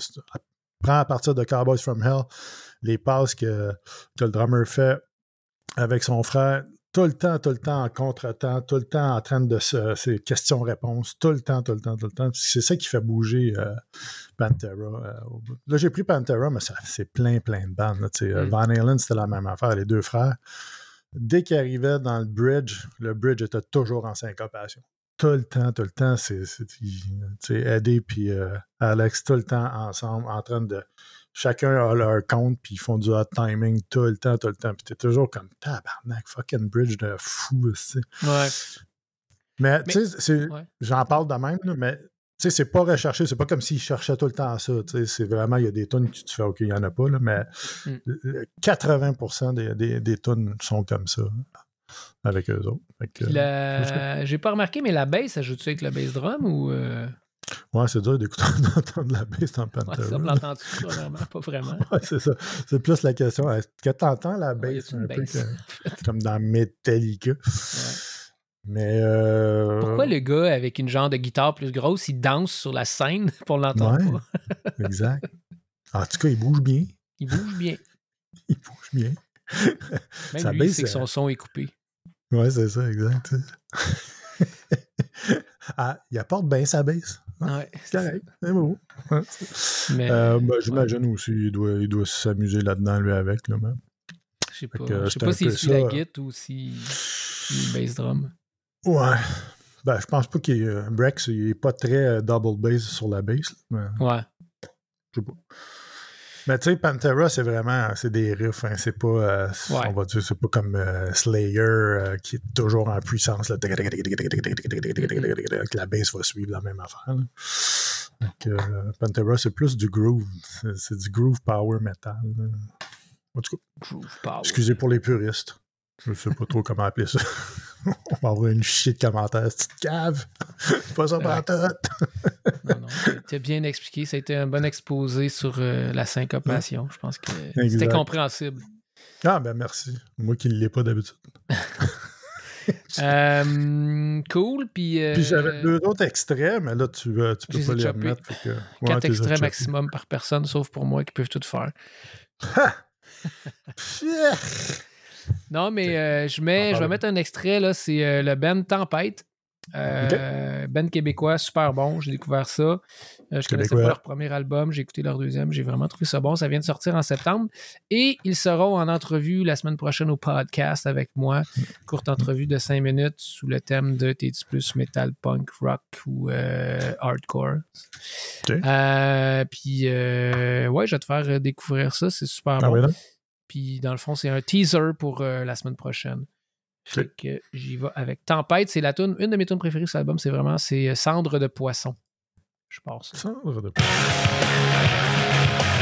Speaker 2: Prends à partir de Cowboys from Hell, les passes que, que le drummer fait avec son frère, tout le temps, tout le temps en contre-temps, tout le temps en train de se. Ces questions-réponses, tout le temps, tout le temps, tout le temps. C'est ça qui fait bouger euh, Pantera. euh, là, j'ai pris Pantera, mais c'est plein, plein de bandes. là. Euh,
Speaker 1: Mm.
Speaker 2: Van Halen, c'était la même affaire, les deux frères. Dès qu'ils arrivaient dans le bridge, le bridge était toujours en syncopation. Tout le temps, tout le temps, c'est Eddie puis euh, Alex, tout le temps ensemble, en train de. Chacun a leur compte, puis ils font du hot timing tout le temps, tout le temps. Puis t'es toujours comme tabarnak, fucking bridge de fou, tu sais.
Speaker 1: Ouais.
Speaker 2: Mais,
Speaker 1: Mais-
Speaker 2: tu sais,
Speaker 1: ouais.
Speaker 2: j'en parle de même, mais sais, c'est pas recherché, c'est pas comme s'ils cherchaient tout le temps ça. C'est vraiment, il y a des tunes que tu te fais, OK, il y en a pas, là, mais
Speaker 1: Mm.
Speaker 2: le- 80% des, des, des tunes sont comme ça, avec eux autres.
Speaker 1: Puis la- J'ai pas remarqué, mais la bass, ça joue-tu avec le bass drum ou. euh,
Speaker 2: Ouais, c'est dur d'écouter d'entendre la bass dans
Speaker 1: Ouais,
Speaker 2: Pantera.
Speaker 1: ça, on l'entend-tu vraiment? Pas vraiment.
Speaker 2: Ouais, c'est ça. C'est plus la question. Est-ce que t'entends la
Speaker 1: Ouais,
Speaker 2: bass
Speaker 1: une
Speaker 2: un peu
Speaker 1: bass?
Speaker 2: que- comme dans Metallica? Mais. euh,
Speaker 1: Pourquoi le gars avec une genre de guitare plus grosse, il danse sur la scène pour l'entendre
Speaker 2: Ouais.
Speaker 1: pas?
Speaker 2: Exact. En tout cas, il bouge bien.
Speaker 1: Il bouge bien.
Speaker 2: Il bouge bien.
Speaker 1: Même
Speaker 2: Sa
Speaker 1: lui, c'est que
Speaker 2: euh,
Speaker 1: son son est coupé.
Speaker 2: Ouais, c'est ça, exact. ah, il apporte bien sa baisse.
Speaker 1: Ouais.
Speaker 2: C'est correct. C'est beau.
Speaker 1: Mais
Speaker 2: Euh, ben, J'imagine aussi, il doit, il doit s'amuser là-dedans, lui, avec. Là, même.
Speaker 1: Je sais pas, je sais pas s'il suit la
Speaker 2: ça.
Speaker 1: git ou si si bass drum.
Speaker 2: Ouais. Ben, je pense pas qu'il y ait. euh, Brex, il est pas très euh, double bass sur la mais
Speaker 1: Ouais.
Speaker 2: je sais pas. Mais tu sais, Pantera, c'est vraiment. C'est des riffs. hein, c'est pas. euh,
Speaker 1: Ouais.
Speaker 2: On va dire, c'est pas comme euh, Slayer euh, qui est toujours en puissance. Là, que la bass va suivre la même affaire. là. Donc, Pantera, c'est plus du groove. C'est, c'est du groove power metal. là. En tout cas,
Speaker 1: Groove power.
Speaker 2: excusez pour les puristes. Je sais pas trop comment appeler ça. On va avoir une chier de commentaires. Petite cave. pas ça
Speaker 1: Ouais.
Speaker 2: pantoute.
Speaker 1: Non, non, t'as bien expliqué. Ça a été un bon exposé sur euh, la syncopation. Je pense que c'était compréhensible.
Speaker 2: Ah, ben merci. Moi qui ne l'ai pas d'habitude.
Speaker 1: Euh, cool. Puis, euh,
Speaker 2: Puis j'avais deux autres extraits, mais là, tu, euh, tu peux
Speaker 1: les
Speaker 2: pas les remettre. fait que- ouais,
Speaker 1: quatre
Speaker 2: tu
Speaker 1: extraits maximum par personne, sauf pour moi, qui peuvent tout faire. Non, mais euh, je, mets,
Speaker 2: En
Speaker 1: je vais mettre un extrait, là, c'est euh, le Ben Tempête. Euh, Ben québécois, super bon, j'ai découvert ça. Je connaissais pas leur premier album, j'ai écouté leur deuxième, j'ai vraiment trouvé ça bon. Ça vient de sortir en septembre. Et ils seront en entrevue la semaine prochaine au podcast avec moi. Courte entrevue de 5 minutes sous le thème de T'es-tu plus metal, punk, rock ou euh, hardcore? Euh, puis, ouais, je vais te faire découvrir ça, c'est super
Speaker 2: Ah
Speaker 1: bon.
Speaker 2: oui?
Speaker 1: Puis dans le fond, c'est un teaser pour euh, la semaine prochaine. Fait que j'y vais avec Tempête. C'est la tune, une de mes tunes préférées sur l'album, c'est vraiment c'est euh, Cendre de poisson. Je pense.
Speaker 2: Cendre de-
Speaker 1: Yes.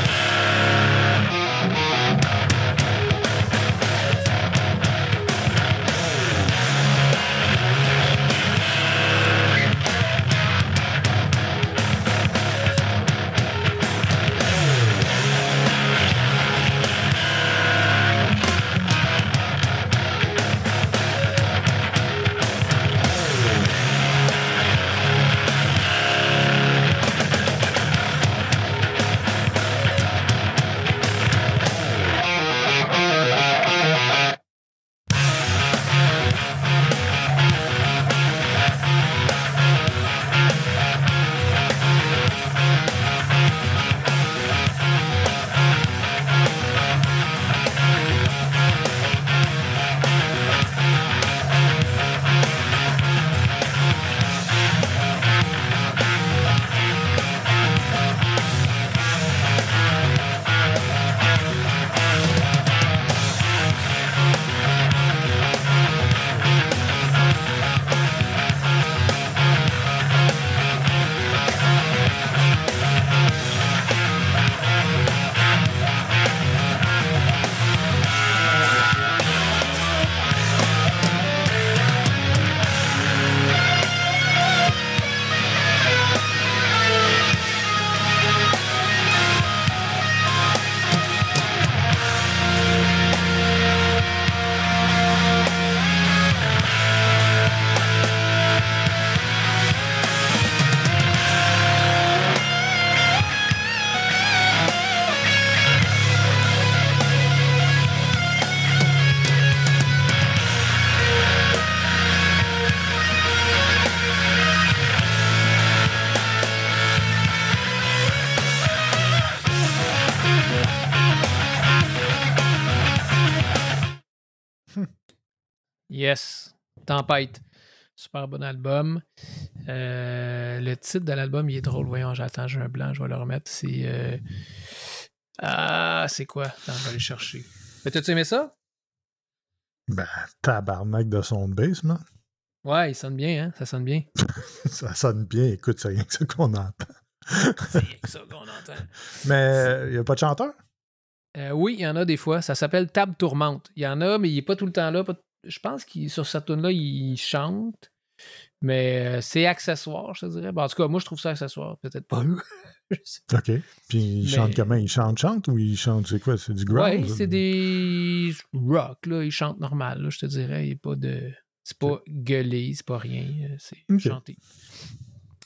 Speaker 1: Tempête. Super bon album. Euh, le titre de l'album, il est drôle. Voyons, j'attends, j'ai un blanc, je vais le remettre. C'est. euh, Ah, c'est quoi? Attends, je vais aller chercher. Mais t'as-tu aimé ça?
Speaker 2: Ben, tabarnak de son de bass, man.
Speaker 1: Ouais, il sonne bien, hein? Ça sonne bien.
Speaker 2: Ça sonne bien. Écoute, c'est rien que ça qu'on entend.
Speaker 1: C'est rien que ça qu'on entend.
Speaker 2: Mais il n'y a pas de chanteur?
Speaker 1: Euh, oui, il y en a des fois. Ça s'appelle Table Tourmente. Il y en a, mais il n'est pas tout le temps là. Pas- Je pense qu'il sur cette tune là il chante. Mais euh, c'est accessoire, je te dirais. Bon, en tout cas, moi, je trouve ça accessoire. Peut-être pas eux.
Speaker 2: OK. Puis il
Speaker 1: Mais-
Speaker 2: chante comment? Il chante, chante ou il chante, c'est quoi? C'est du ground?
Speaker 1: Ouais, c'est des rock, là. Il chante normal, là, je te dirais. Il est pas de. C'est pas gueulé, c'est pas rien. euh, C'est
Speaker 2: Ok.
Speaker 1: chanté.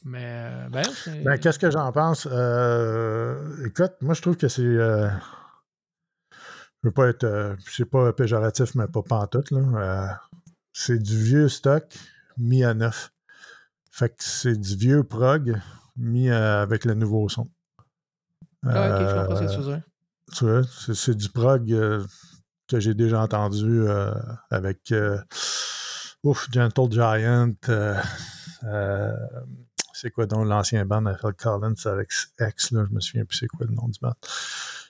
Speaker 1: Mais, euh, ben,
Speaker 2: Ben, qu'est-ce que j'en pense? Euh, écoute, moi, je trouve que c'est. euh, je veux pas être. euh, c'est pas péjoratif, mais pas pantoute, là. Euh, c'est du vieux stock mis à neuf. Fait que c'est du vieux prog mis euh, avec le nouveau son.
Speaker 1: Ah, ok, je comprends ce que
Speaker 2: Euh,
Speaker 1: tu veux dire.
Speaker 2: tu vois, c'est, c'est du prog. euh, que j'ai déjà entendus euh, avec euh, ouf, Gentle Giant. euh, euh, c'est quoi donc l'ancien band Phil Collins avec X, là, je me souviens plus c'est quoi le nom du band.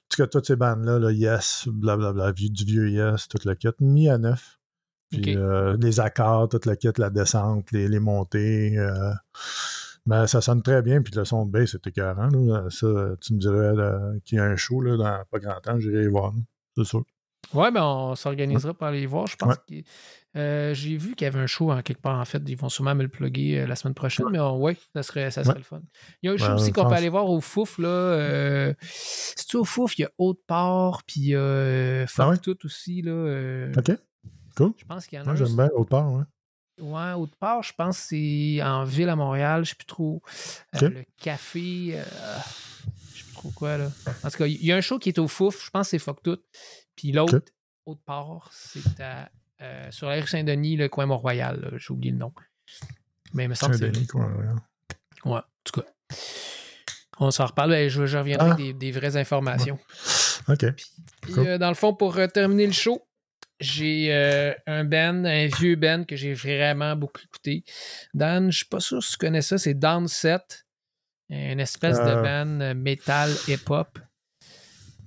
Speaker 2: Tout cas, toutes ces bandes-là, là, Yes, blablabla, du vieux Yes, tout le kit, mis à neuf. Puis euh, les accords, tout le kit, la descente, les, les montées. euh, ben, ça sonne très bien, puis le son de bass, c'était écœurant. là. Ça, tu me dirais qu'il y a un show là, dans pas grand temps, j'irai voir. C'est sûr.
Speaker 1: Ouais, ben on s'organisera pour aller les voir. Je pense
Speaker 2: Ouais.
Speaker 1: que euh, j'ai vu qu'il y avait un show en quelque part. En fait, ils vont sûrement me le plugger euh, la semaine prochaine, mais on- ouais, ça serait, ça serait
Speaker 2: Ouais.
Speaker 1: le fun. Il y a un show
Speaker 2: Ben,
Speaker 1: aussi qu'on peut aller voir au Fouf. Là, euh, C'est-tu au Fouf? Il y a Haute-Port, puis il y a
Speaker 2: Ah?
Speaker 1: Tout aussi. Là, euh,
Speaker 2: OK, cool.
Speaker 1: Je pense qu'il y en a
Speaker 2: Moi, j'aime bien autre part, ouais.
Speaker 1: Ouais, Haute-Port, je pense que c'est en ville à Montréal. Je sais plus trop. Euh. Le café. euh, trop quoi, là. En tout cas, il y a un show qui est au Fouf. Je pense que c'est Fuck Tout. Puis l'autre,
Speaker 2: Ok.
Speaker 1: Haute-Port, c'est à, euh, sur la rue Saint-Denis, le coin Mont-Royal. J'ai oublié le nom. Mais il me semble que c'est.
Speaker 2: Saint-Denis, quoi. ouais.
Speaker 1: En tout cas. On s'en reparle. Ben, Je, je reviendrai
Speaker 2: Ah.
Speaker 1: avec des, des vraies informations.
Speaker 2: OK.
Speaker 1: Puis,
Speaker 2: Cool.
Speaker 1: euh, dans le fond, pour euh, terminer le show, j'ai euh, un band, un vieux band que j'ai vraiment beaucoup écouté. Dan, je suis pas sûr si tu connais ça, c'est Downset. Une espèce de
Speaker 2: Euh.
Speaker 1: band euh, metal hip-hop.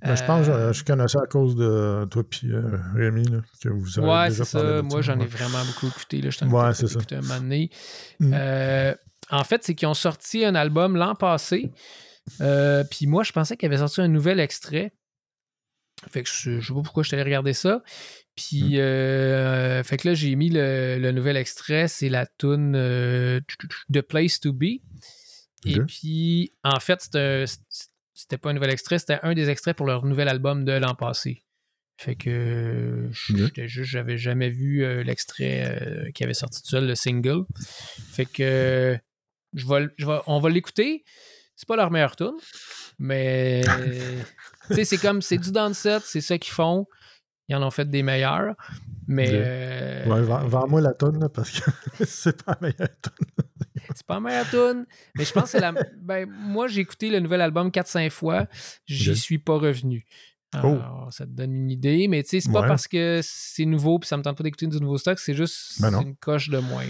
Speaker 2: Ben, je pense que
Speaker 1: Euh,
Speaker 2: je, connais ça à cause de toi et Rémi, là, que vous avez
Speaker 1: Ouais, c'est ça. Moi, j'en ai vraiment beaucoup écouté. Là. Je t'en ai
Speaker 2: Ouais, c'est ça.
Speaker 1: écouter un moment donné.
Speaker 2: Mm.
Speaker 1: Euh, en fait, c'est qu'ils ont sorti un album l'an passé. Euh, Puis moi, je pensais qu'ils avaient sorti un nouvel extrait. Fait que je, je sais pas pourquoi je allé regarder ça. Puis,
Speaker 2: Mm.
Speaker 1: fait que là, j'ai mis le, le nouvel extrait. C'est la tune The Place to Be. Et puis, en fait, c'était pas un nouvel extrait, c'était un des extraits pour leur nouvel album de l'an passé. Fait que
Speaker 2: Ok.
Speaker 1: j'étais juste, j'avais jamais vu euh, l'extrait euh, qui avait sorti tout seul, le single. Fait que je vais, je vais- on va l'écouter. C'est pas leur meilleure tune, mais c'est comme c'est du dance-set, c'est ça qu'ils font. Ils en ont fait des meilleurs. Mais euh,
Speaker 2: Ouais, vends-moi la tonne, parce que c'est pas la meilleure tonne.
Speaker 1: C'est pas la meilleure tune. Mais je pense que c'est la. Ben, moi, j'ai écouté le nouvel album 4-5 fois. J'y suis pas revenu. Alors, ça te donne une idée. Mais tu sais, c'est pas
Speaker 2: Ouais.
Speaker 1: parce que c'est nouveau puis ça me tente pas d'écouter du nouveau stock. C'est juste
Speaker 2: Ben
Speaker 1: une coche de moins.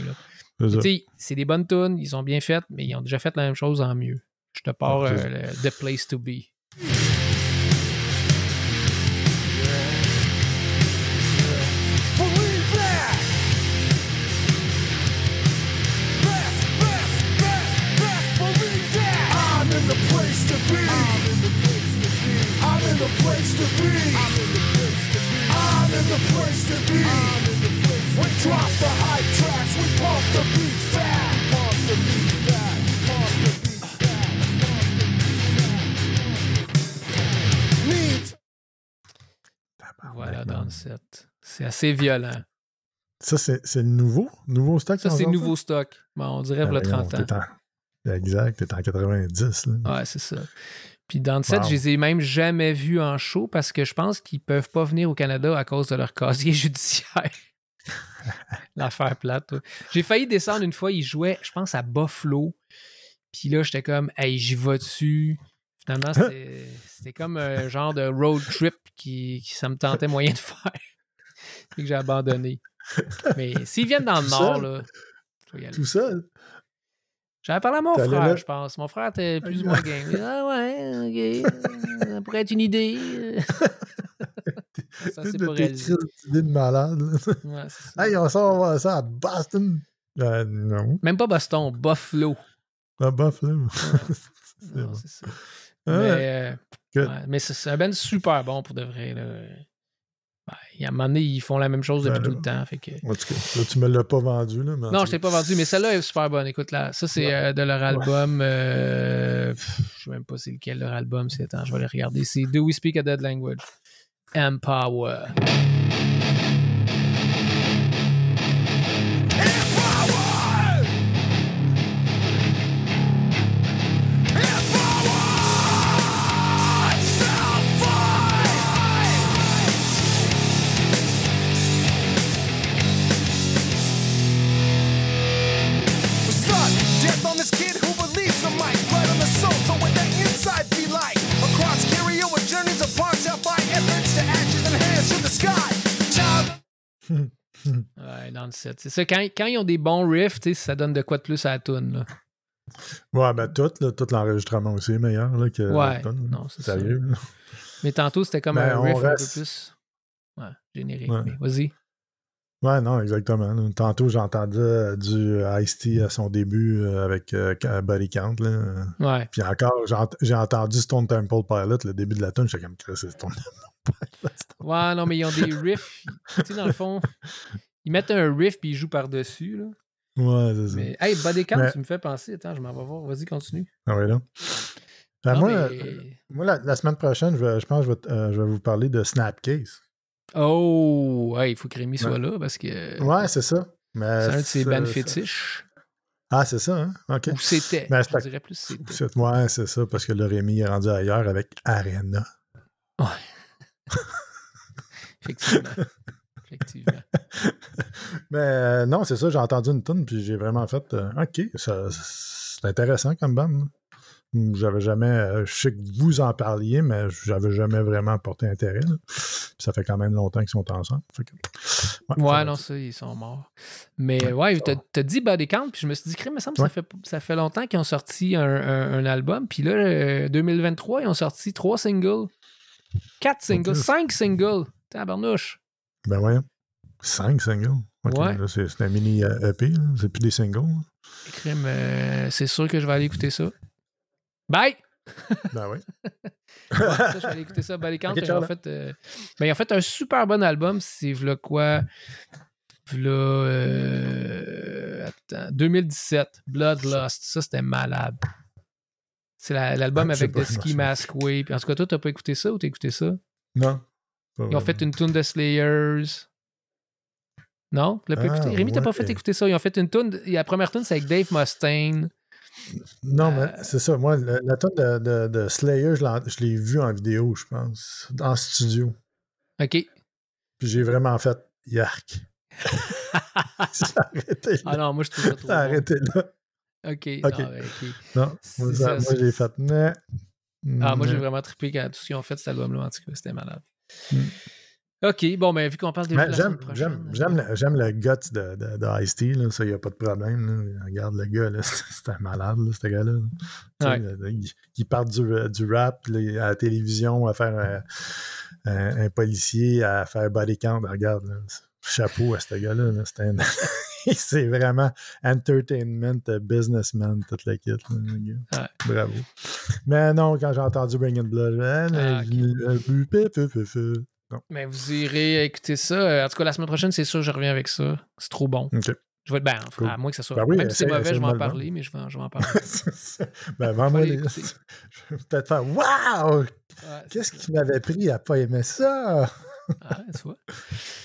Speaker 2: C'est ça.
Speaker 1: Tu sais, c'est des bonnes tunes, ils ont bien fait, mais ils ont déjà fait la même chose en mieux. Je te pars euh, le The Place to Be.
Speaker 3: The place to be. I'm in the place to be. We drop the high tracks. We pump the beat fat. Pump the beat fat. Pump the beat fat. Needs.
Speaker 1: Voilà,
Speaker 2: man.
Speaker 1: dans le set. C'est assez violent.
Speaker 2: Ça, c'est nouveau? Nouveau stock?
Speaker 1: Ça, c'est nouveau stock. Bon, on dirait
Speaker 2: Ben
Speaker 1: le
Speaker 2: voyons,
Speaker 1: 30 ans.
Speaker 2: Exact, t'es en 90. Là.
Speaker 1: Ouais, c'est ça. Puis dans le set,
Speaker 2: Wow.
Speaker 1: je les ai même jamais vus en show parce que je pense qu'ils peuvent pas venir au Canada à cause de leur casier judiciaire. L'affaire plate. ouais. J'ai failli descendre une fois, ils jouaient, je pense, à Buffalo. Puis là, j'étais comme, hey, j'y vais dessus. Finalement, c'était c'était comme un genre de road trip qui, qui ça me tentait moyen de faire. Fait que j'ai abandonné. Mais s'ils viennent dans le
Speaker 2: Tout
Speaker 1: nord,
Speaker 2: seul?
Speaker 1: là, je vais y aller.
Speaker 2: Tout seul?
Speaker 1: J'avais parlé à mon frère,
Speaker 2: là?
Speaker 1: je pense. Mon frère était plus ou moins game. Ah ouais, ok. Ça pourrait être une idée. ça, c'est pas réalisé.
Speaker 2: idées de malade.
Speaker 1: Ouais, ça.
Speaker 2: hey, on voir ça à Boston. Euh, non.
Speaker 1: Même pas Boston, Buffalo.
Speaker 2: Buffalo. C'est
Speaker 1: ça. Mais, euh, ouais, mais c'est un band super bon pour de vrai. Là. Ben, il y a un moment donné, ils font la même chose depuis
Speaker 2: Ben,
Speaker 1: tout le temps. Fait que...
Speaker 2: En tout cas, là, tu me l'as pas vendu. Là,
Speaker 1: Non, je t'ai
Speaker 2: cas,
Speaker 1: pas vendu, mais celle-là est super bonne. Écoute, là, ça, c'est
Speaker 2: Ouais.
Speaker 1: euh, de leur album. euh, pff, je sais même pas c'est lequel leur album. C'est attends, je vais aller regarder. C'est Do We Speak a Dead Language? Empower. C'est ça, quand, ils ont des bons riffs, ça donne de quoi de plus à la toune.
Speaker 2: Ouais, ben tout, tout l'enregistrement aussi est meilleur que la
Speaker 1: toune. Ça. Mais tantôt, c'était comme
Speaker 2: ben,
Speaker 1: un riff un peu plus générique. Vas-y.
Speaker 2: Ouais, non, exactement. Tantôt, j'entendais euh, du euh, Ice-T à son début euh, avec Body Là.
Speaker 1: Ouais.
Speaker 2: Puis encore, j'ai entendu Stone Temple Pilot, le début de la tune. J'étais comme, c'est Stone Temple Pilot.
Speaker 1: Ouais, non, mais ils ont des riffs. tu sais, dans le fond, ils mettent un riff puis ils jouent par-dessus. là.
Speaker 2: Ouais, c'est ça.
Speaker 1: Mais, hey, Body Count,
Speaker 2: Mais-
Speaker 1: tu me fais penser. Attends, je m'en vais voir. Vas-y, continue.
Speaker 2: Ah ouais, là. Ben,
Speaker 1: Non,
Speaker 2: moi,
Speaker 1: mais-
Speaker 2: euh, moi la, la semaine prochaine, je, vais- je pense que je vais, euh, je vais vous parler de Snapcase.
Speaker 1: Oh, ouais, il faut que Rémi soit là parce que
Speaker 2: Ouais, c'est ça. Mais
Speaker 1: c'est un de ses bands fétiches.
Speaker 2: Ah, c'est ça, hein? OK.
Speaker 1: Ou c'était.
Speaker 2: Ben,
Speaker 1: je dirais plus c'était.
Speaker 2: C'est- Ouais, c'est ça, parce que le Rémi est rendu ailleurs avec Arena.
Speaker 1: Effectivement. Effectivement.
Speaker 2: Mais euh, non, c'est ça, j'ai entendu une tune puis j'ai vraiment fait euh, OK, c'est intéressant comme band. là. J'avais jamais. euh, je sais que vous en parliez, mais j'avais jamais vraiment porté intérêt. là. Puis ça fait quand même longtemps qu'ils sont ensemble. Que- ouais,
Speaker 1: Ouais, non, ça, ils sont morts. Mais ouais, t'as t'as dit Body Count, puis je me suis dit, il me semble que
Speaker 2: Ouais.
Speaker 1: ça, fait, ça fait longtemps qu'ils ont sorti un, un- un album. Puis là, euh, 2023, ils ont sorti trois singles, quatre singles, cinq singles. Tabarnouche.
Speaker 2: Ben ouais. Cinq singles. Ok,
Speaker 1: Ouais.
Speaker 2: là, c'est un mini euh, EP, là. c'est plus des singles.
Speaker 1: euh, c'est sûr que je vais aller écouter ça. Bye!
Speaker 2: Ben oui.
Speaker 1: Ouais, ça, je vais aller écouter ça. Body Count,
Speaker 2: Ok,
Speaker 1: ils, ont
Speaker 2: ciao, là.
Speaker 1: fait, euh, ben, ont fait un super bon album. C'est v'là quoi? V'là. euh, attends, 2017. Bloodlust. Ça, c'était malade. C'est l'album
Speaker 2: Ah, sais
Speaker 1: avec The Ski. Mask Way. Puis en tout cas, toi, t'as pas écouté ça ou t'as écouté ça?
Speaker 2: Non. Pas
Speaker 1: Ils ont fait une tune de Slayers. Non?
Speaker 2: Ah?
Speaker 1: Rémi, t'as pas fait écouter ça. Ils ont fait une tune. La première tune, c'est avec Dave Mustaine.
Speaker 2: Non, mais
Speaker 1: Euh,
Speaker 2: c'est ça. Moi, le- la tonne de, de, de Slayer, je l'ai vu en vidéo, je pense, en studio.
Speaker 1: OK.
Speaker 2: Puis j'ai vraiment fait Yark. J'ai arrêté là.
Speaker 1: Ah non, moi, je trouve ça trop
Speaker 2: arrêté là.
Speaker 1: OK.
Speaker 2: Ok.
Speaker 1: non, ouais, OK.
Speaker 2: Non, moi,
Speaker 1: ça,
Speaker 2: ça- moi,
Speaker 1: c'est-
Speaker 2: j'ai fait. Nah.
Speaker 1: Ah, moi, j'ai vraiment trippé quand tout ce qu'ils ont fait, cet album-là. En tout cas, c'était malade.
Speaker 2: Mm.
Speaker 1: OK, bon, ben, vu qu'on parle de
Speaker 2: Mais
Speaker 1: la
Speaker 2: j'aime, le, j'aime le guts de, de, de Ice-T, là, ça, il n'y a pas de problème. là. Regarde le gars, là, c'est un malade, là, ce gars-là.
Speaker 1: Ouais.
Speaker 2: là, il, il part du, du rap là, à la télévision à faire un, un- un policier, à faire body count. Regarde, chapeau à ce gars-là. là, c'est, un- c'est vraiment entertainment, euh, businessman, toute la kit. là. Bravo. Mais non, quand j'ai entendu Bring in Blood, ah,
Speaker 1: ok.
Speaker 2: le- le- peu, peu, peu, peu. Non.
Speaker 1: Mais vous irez écouter ça. En tout cas, la semaine prochaine, c'est sûr, je reviens avec ça. C'est trop bon. Je vais être ben, enfin,
Speaker 2: Cool.
Speaker 1: à moins que ça soit.
Speaker 2: Ben oui,
Speaker 1: même si c'est mauvais, je vais en
Speaker 2: le
Speaker 1: parler, mais je vais, je vais en parler.
Speaker 2: Ben, vends-moi les...
Speaker 1: l'écouter.
Speaker 2: Je vais peut-être faire Waouh!
Speaker 1: Ouais,
Speaker 2: Qu'est-ce qui m'avait pris à pas aimer ça?
Speaker 1: Ah, tu vois.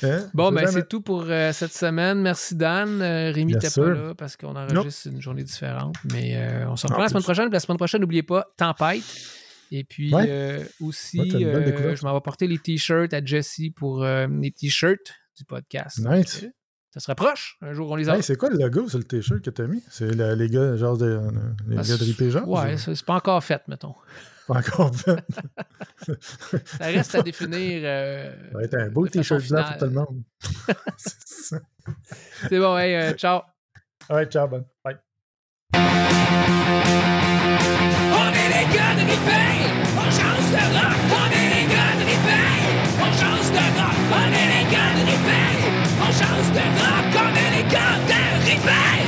Speaker 2: Hein?
Speaker 1: Bon, ben, c'est tout pour euh, cette semaine. Merci, Dan. Euh, Rémi n'était pas là parce qu'on enregistre une journée différente. Mais euh, on se reprend
Speaker 2: En
Speaker 1: la semaine prochaine. La semaine prochaine, n'oubliez pas, Tempête. Et puis
Speaker 2: Ouais.
Speaker 1: euh, aussi,
Speaker 2: Ouais,
Speaker 1: je m'en vais porter les t-shirts à Jessie pour les t-shirts du podcast.
Speaker 2: Nice.
Speaker 1: Donc, ça se rapproche. Un jour, on les a.
Speaker 2: Hey, c'est quoi le logo sur le t-shirt que t'as mis? C'est le- les gars, genre de, les
Speaker 1: Ah,
Speaker 2: gars de Jazz?
Speaker 1: Ouais, c'est pas encore fait, mettons.
Speaker 2: Encore ben.
Speaker 1: Ça reste à définir. Euh,
Speaker 2: ça va être un beau t-shirt blanc pour tout le monde. C'est
Speaker 1: bon, hey, euh, ciao.
Speaker 2: All right, ciao, ben. Bye.
Speaker 3: On est les gars de Ripay! On
Speaker 1: change de rock! On est les gars de Ripay! On change de rock! On est les gars de Ripay! On change de rock! On est les gars de Ripay!